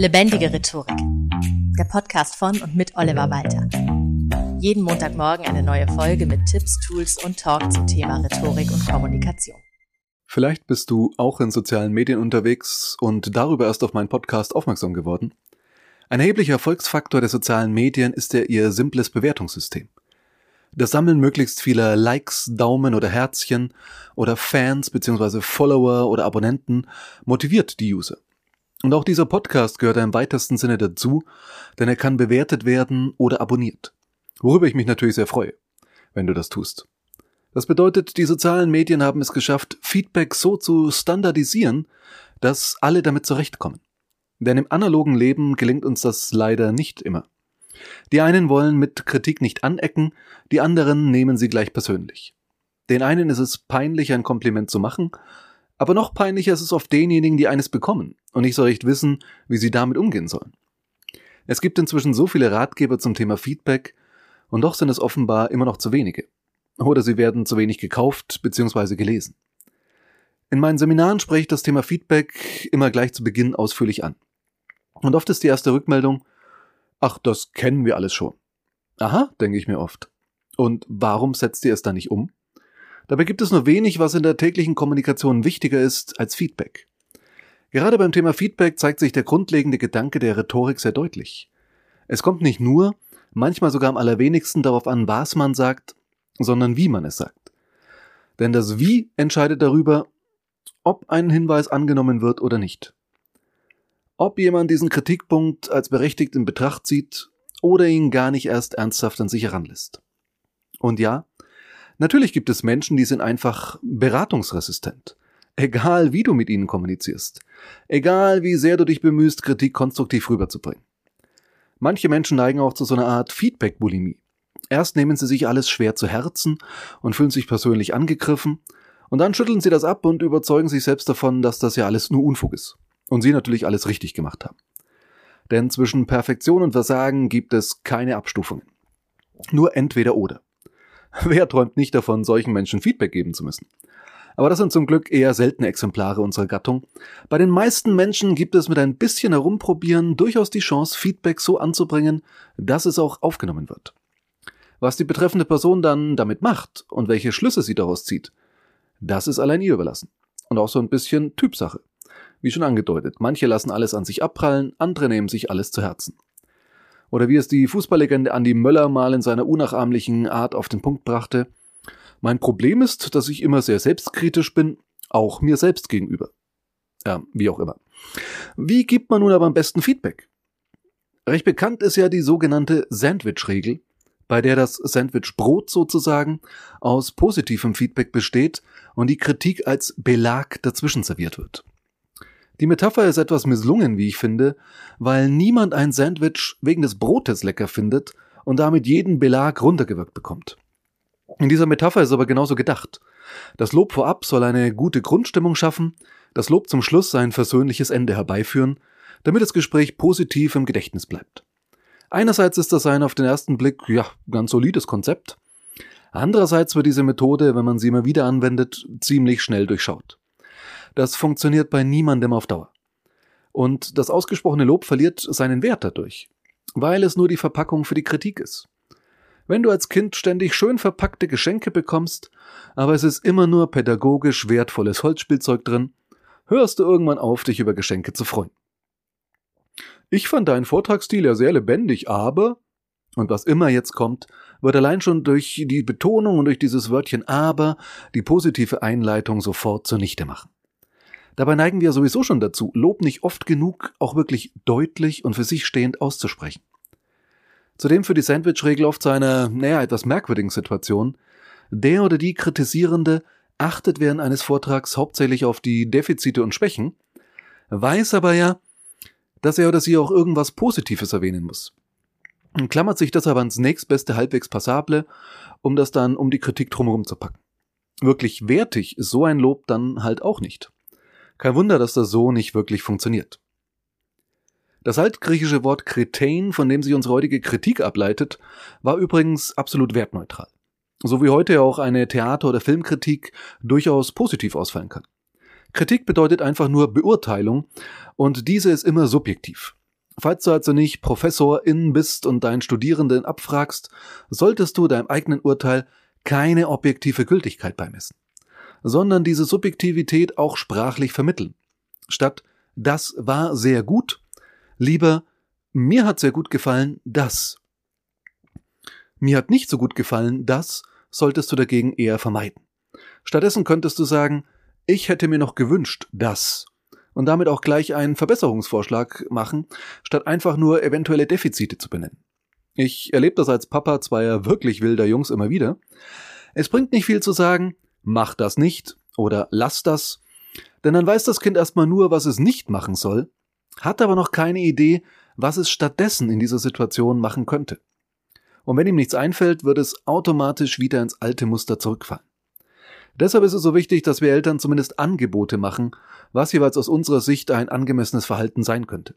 Lebendige Rhetorik. Der Podcast von und mit Oliver Walter. Jeden Montagmorgen eine neue Folge mit Tipps, Tools und Talk zum Thema Rhetorik und Kommunikation. Vielleicht bist du auch in sozialen Medien unterwegs und darüber erst auf meinen Podcast aufmerksam geworden. Ein erheblicher Erfolgsfaktor der sozialen Medien ist ja ihr simples Bewertungssystem. Das Sammeln möglichst vieler Likes, Daumen oder Herzchen oder Fans bzw. Follower oder Abonnenten motiviert die User. Und auch dieser Podcast gehört im weitesten Sinne dazu, denn er kann bewertet werden oder abonniert. Worüber ich mich natürlich sehr freue, wenn du das tust. Das bedeutet, die sozialen Medien haben es geschafft, Feedback so zu standardisieren, dass alle damit zurechtkommen. Denn im analogen Leben gelingt uns das leider nicht immer. Die einen wollen mit Kritik nicht anecken, die anderen nehmen sie gleich persönlich. Den einen ist es peinlich, ein Kompliment zu machen, aber noch peinlicher ist es oft denjenigen, die eines bekommen und nicht so recht wissen, wie sie damit umgehen sollen. Es gibt inzwischen so viele Ratgeber zum Thema Feedback, und doch sind es offenbar immer noch zu wenige. Oder sie werden zu wenig gekauft bzw. gelesen. In meinen Seminaren spreche ich das Thema Feedback immer gleich zu Beginn ausführlich an. Und oft ist die erste Rückmeldung, ach, das kennen wir alles schon. Aha, denke ich mir oft. Und warum setzt ihr es dann nicht um? Dabei gibt es nur wenig, was in der täglichen Kommunikation wichtiger ist als Feedback. Gerade beim Thema Feedback zeigt sich der grundlegende Gedanke der Rhetorik sehr deutlich. Es kommt nicht nur, manchmal sogar am allerwenigsten darauf an, was man sagt, sondern wie man es sagt. Denn das Wie entscheidet darüber, ob ein Hinweis angenommen wird oder nicht. Ob jemand diesen Kritikpunkt als berechtigt in Betracht zieht oder ihn gar nicht erst ernsthaft an sich heranlässt. Und ja, Natürlich gibt es Menschen, die sind einfach beratungsresistent. Egal wie du mit ihnen kommunizierst. Egal wie sehr du dich bemühst, Kritik konstruktiv rüberzubringen. Manche Menschen neigen auch zu so einer Art Feedback-Bulimie. Erst nehmen sie sich alles schwer zu Herzen und fühlen sich persönlich angegriffen, und dann schütteln sie das ab und überzeugen sich selbst davon, dass das ja alles nur Unfug ist. Und sie natürlich alles richtig gemacht haben. Denn zwischen Perfektion und Versagen gibt es keine Abstufungen. Nur entweder oder. Wer träumt nicht davon, solchen Menschen Feedback geben zu müssen? Aber das sind zum Glück eher seltene Exemplare unserer Gattung. Bei den meisten Menschen gibt es mit ein bisschen Herumprobieren durchaus die Chance, Feedback so anzubringen, dass es auch aufgenommen wird. Was die betreffende Person dann damit macht und welche Schlüsse sie daraus zieht, das ist allein ihr überlassen. Und auch so ein bisschen Typsache. Wie schon angedeutet, manche lassen alles an sich abprallen, andere nehmen sich alles zu Herzen. Oder wie es die Fußballlegende Andi Möller mal in seiner unnachahmlichen Art auf den Punkt brachte. Mein Problem ist, dass ich immer sehr selbstkritisch bin, auch mir selbst gegenüber. Ja, wie auch immer. Wie gibt man nun aber am besten Feedback? Recht bekannt ist ja die sogenannte Sandwich-Regel, bei der das Sandwich-Brot sozusagen aus positivem Feedback besteht und die Kritik als Belag dazwischen serviert wird. Die Metapher ist etwas misslungen, wie ich finde, weil niemand ein Sandwich wegen des Brotes lecker findet und damit jeden Belag runtergewirkt bekommt. In dieser Metapher ist aber genauso gedacht. Das Lob vorab soll eine gute Grundstimmung schaffen, das Lob zum Schluss sein versöhnliches Ende herbeiführen, damit das Gespräch positiv im Gedächtnis bleibt. Einerseits ist das ein auf den ersten Blick, ja, ganz solides Konzept. Andererseits wird diese Methode, wenn man sie immer wieder anwendet, ziemlich schnell durchschaut. Das funktioniert bei niemandem auf Dauer. Und das ausgesprochene Lob verliert seinen Wert dadurch, weil es nur die Verpackung für die Kritik ist. Wenn du als Kind ständig schön verpackte Geschenke bekommst, aber es ist immer nur pädagogisch wertvolles Holzspielzeug drin, hörst du irgendwann auf, dich über Geschenke zu freuen. Ich fand deinen Vortragsstil ja sehr lebendig, aber, und was immer jetzt kommt, wird allein schon durch die Betonung und durch dieses Wörtchen aber die positive Einleitung sofort zunichte machen. Dabei neigen wir sowieso schon dazu, Lob nicht oft genug auch wirklich deutlich und für sich stehend auszusprechen. Zudem für die Sandwich-Regel oft zu einer, naja, etwas merkwürdigen Situation. Der oder die Kritisierende achtet während eines Vortrags hauptsächlich auf die Defizite und Schwächen, weiß aber ja, dass er oder sie auch irgendwas Positives erwähnen muss. Und klammert sich deshalb ans nächstbeste halbwegs Passable, um das dann um die Kritik drumherum zu packen. Wirklich wertig ist so ein Lob dann halt auch nicht. Kein Wunder, dass das so nicht wirklich funktioniert. Das altgriechische Wort Kretein, von dem sich unsere heutige Kritik ableitet, war übrigens absolut wertneutral. So wie heute auch eine Theater- oder Filmkritik durchaus positiv ausfallen kann. Kritik bedeutet einfach nur Beurteilung und diese ist immer subjektiv. Falls du also nicht Professorin bist und deinen Studierenden abfragst, solltest du deinem eigenen Urteil keine objektive Gültigkeit beimessen, sondern diese Subjektivität auch sprachlich vermitteln. Statt das war sehr gut, lieber mir hat sehr gut gefallen, das. Mir hat nicht so gut gefallen, das solltest du dagegen eher vermeiden. Stattdessen könntest du sagen, ich hätte mir noch gewünscht, das. Und damit auch gleich einen Verbesserungsvorschlag machen, statt einfach nur eventuelle Defizite zu benennen. Ich erlebe das als Papa zweier wirklich wilder Jungs immer wieder. Es bringt nicht viel zu sagen, mach das nicht oder lass das, denn dann weiß das Kind erstmal nur, was es nicht machen soll, hat aber noch keine Idee, was es stattdessen in dieser Situation machen könnte. Und wenn ihm nichts einfällt, wird es automatisch wieder ins alte Muster zurückfallen. Deshalb ist es so wichtig, dass wir Eltern zumindest Angebote machen, was jeweils aus unserer Sicht ein angemessenes Verhalten sein könnte.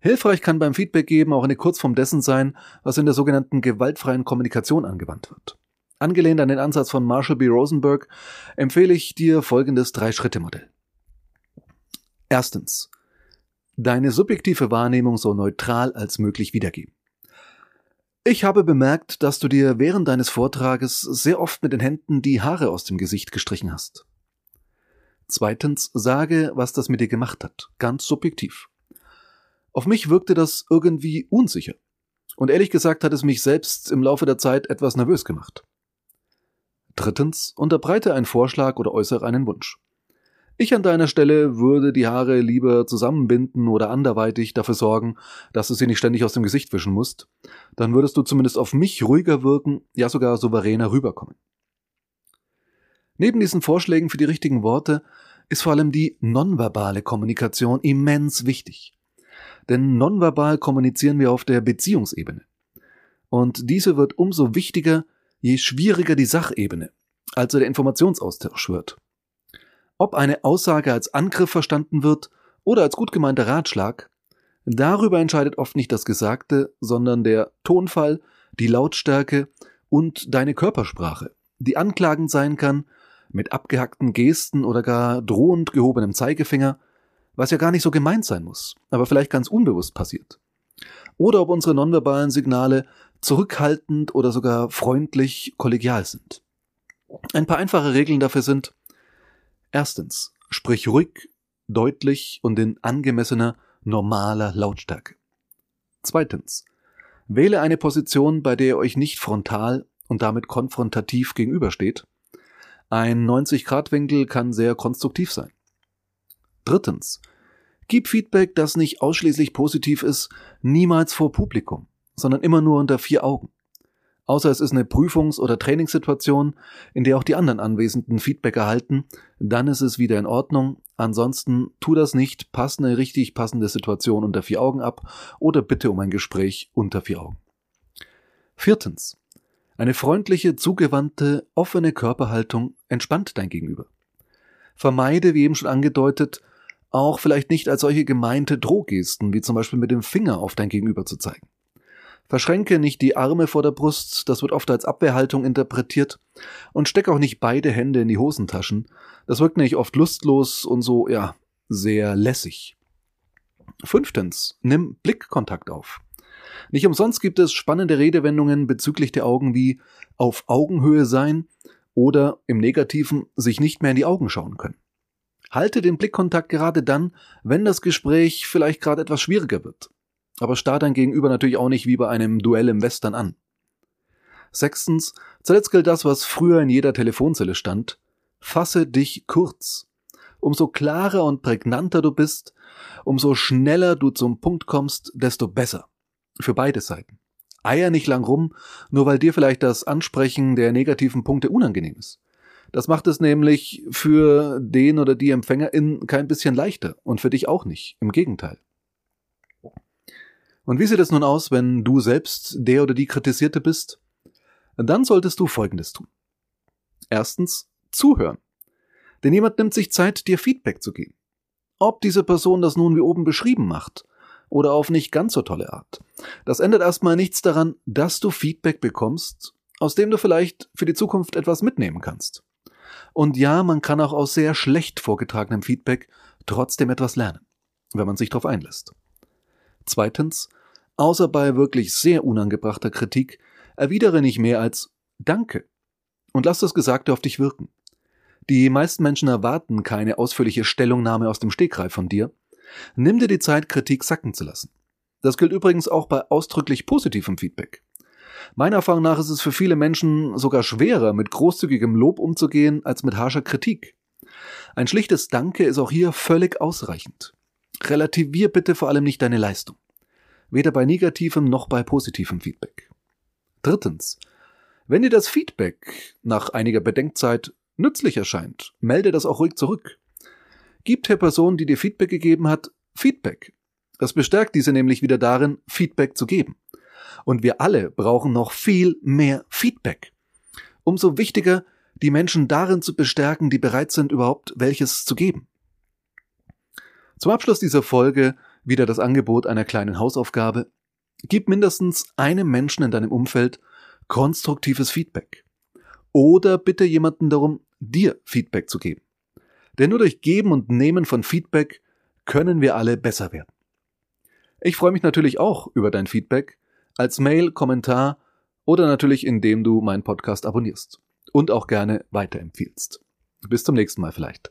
Hilfreich kann beim Feedback geben auch eine Kurzform dessen sein, was in der sogenannten gewaltfreien Kommunikation angewandt wird. Angelehnt an den Ansatz von Marshall B. Rosenberg empfehle ich dir folgendes Drei-Schritte-Modell. Erstens. Deine subjektive Wahrnehmung so neutral als möglich wiedergeben. Ich habe bemerkt, dass du dir während deines Vortrages sehr oft mit den Händen die Haare aus dem Gesicht gestrichen hast. Zweitens, sage, was das mit dir gemacht hat, ganz subjektiv. Auf mich wirkte das irgendwie unsicher. Und ehrlich gesagt hat es mich selbst im Laufe der Zeit etwas nervös gemacht. Drittens, unterbreite einen Vorschlag oder äußere einen Wunsch. Ich an deiner Stelle würde die Haare lieber zusammenbinden oder anderweitig dafür sorgen, dass du sie nicht ständig aus dem Gesicht wischen musst. Dann würdest du zumindest auf mich ruhiger wirken, ja sogar souveräner rüberkommen. Neben diesen Vorschlägen für die richtigen Worte ist vor allem die nonverbale Kommunikation immens wichtig. Denn nonverbal kommunizieren wir auf der Beziehungsebene. Und diese wird umso wichtiger, je schwieriger die Sachebene, also der Informationsaustausch wird. Ob eine Aussage als Angriff verstanden wird oder als gut gemeinter Ratschlag, darüber entscheidet oft nicht das Gesagte, sondern der Tonfall, die Lautstärke und deine Körpersprache, die anklagend sein kann, mit abgehackten Gesten oder gar drohend gehobenem Zeigefinger, was ja gar nicht so gemeint sein muss, aber vielleicht ganz unbewusst passiert. Oder ob unsere nonverbalen Signale zurückhaltend oder sogar freundlich kollegial sind. Ein paar einfache Regeln dafür sind Erstens, sprich ruhig, deutlich und in angemessener, normaler Lautstärke. Zweitens, wähle eine Position, bei der ihr euch nicht frontal und damit konfrontativ gegenübersteht. Ein 90-Grad-Winkel kann sehr konstruktiv sein. Drittens, gib Feedback, das nicht ausschließlich positiv ist, niemals vor Publikum, sondern immer nur unter vier Augen. Außer es ist eine Prüfungs- oder Trainingssituation, in der auch die anderen Anwesenden Feedback erhalten, dann ist es wieder in Ordnung. Ansonsten tu das nicht, pass eine richtig passende Situation unter vier Augen ab oder bitte um ein Gespräch unter vier Augen. Viertens. Eine freundliche, zugewandte, offene Körperhaltung entspannt dein Gegenüber. Vermeide, wie eben schon angedeutet, auch vielleicht nicht als solche gemeinte Drohgesten, wie zum Beispiel mit dem Finger auf dein Gegenüber zu zeigen. Verschränke nicht die Arme vor der Brust, das wird oft als Abwehrhaltung interpretiert, und steck auch nicht beide Hände in die Hosentaschen, das wirkt nämlich oft lustlos und so, ja, sehr lässig. Fünftens, nimm Blickkontakt auf. Nicht umsonst gibt es spannende Redewendungen bezüglich der Augen wie auf Augenhöhe sein oder im Negativen sich nicht mehr in die Augen schauen können. Halte den Blickkontakt gerade dann, wenn das Gespräch vielleicht gerade etwas schwieriger wird aber starr dein Gegenüber natürlich auch nicht wie bei einem Duell im Western an. Sechstens, zuletzt gilt das, was früher in jeder Telefonzelle stand. Fasse dich kurz. Umso klarer und prägnanter du bist, umso schneller du zum Punkt kommst, desto besser. Für beide Seiten. Eier nicht lang rum, nur weil dir vielleicht das Ansprechen der negativen Punkte unangenehm ist. Das macht es nämlich für den oder die Empfängerin kein bisschen leichter und für dich auch nicht. Im Gegenteil. Und wie sieht es nun aus, wenn du selbst der oder die Kritisierte bist? Dann solltest du Folgendes tun. Erstens, zuhören. Denn jemand nimmt sich Zeit, dir Feedback zu geben. Ob diese Person das nun wie oben beschrieben macht oder auf nicht ganz so tolle Art. Das ändert erstmal nichts daran, dass du Feedback bekommst, aus dem du vielleicht für die Zukunft etwas mitnehmen kannst. Und ja, man kann auch aus sehr schlecht vorgetragenem Feedback trotzdem etwas lernen, wenn man sich darauf einlässt. Zweitens, außer bei wirklich sehr unangebrachter Kritik, erwidere nicht mehr als Danke und lass das Gesagte auf dich wirken. Die meisten Menschen erwarten keine ausführliche Stellungnahme aus dem Stegreif von dir. Nimm dir die Zeit, Kritik sacken zu lassen. Das gilt übrigens auch bei ausdrücklich positivem Feedback. Meiner Erfahrung nach ist es für viele Menschen sogar schwerer, mit großzügigem Lob umzugehen, als mit harscher Kritik. Ein schlichtes Danke ist auch hier völlig ausreichend. Relativier bitte vor allem nicht deine Leistung. Weder bei negativem noch bei positivem Feedback. Drittens. Wenn dir das Feedback nach einiger Bedenkzeit nützlich erscheint, melde das auch ruhig zurück. Gib der Person, die dir Feedback gegeben hat, Feedback. Das bestärkt diese nämlich wieder darin, Feedback zu geben. Und wir alle brauchen noch viel mehr Feedback. Umso wichtiger, die Menschen darin zu bestärken, die bereit sind, überhaupt welches zu geben. Zum Abschluss dieser Folge wieder das Angebot einer kleinen Hausaufgabe. Gib mindestens einem Menschen in deinem Umfeld konstruktives Feedback. Oder bitte jemanden darum, dir Feedback zu geben. Denn nur durch Geben und Nehmen von Feedback können wir alle besser werden. Ich freue mich natürlich auch über dein Feedback als Mail, Kommentar oder natürlich indem du meinen Podcast abonnierst und auch gerne weiterempfiehlst. Bis zum nächsten Mal vielleicht.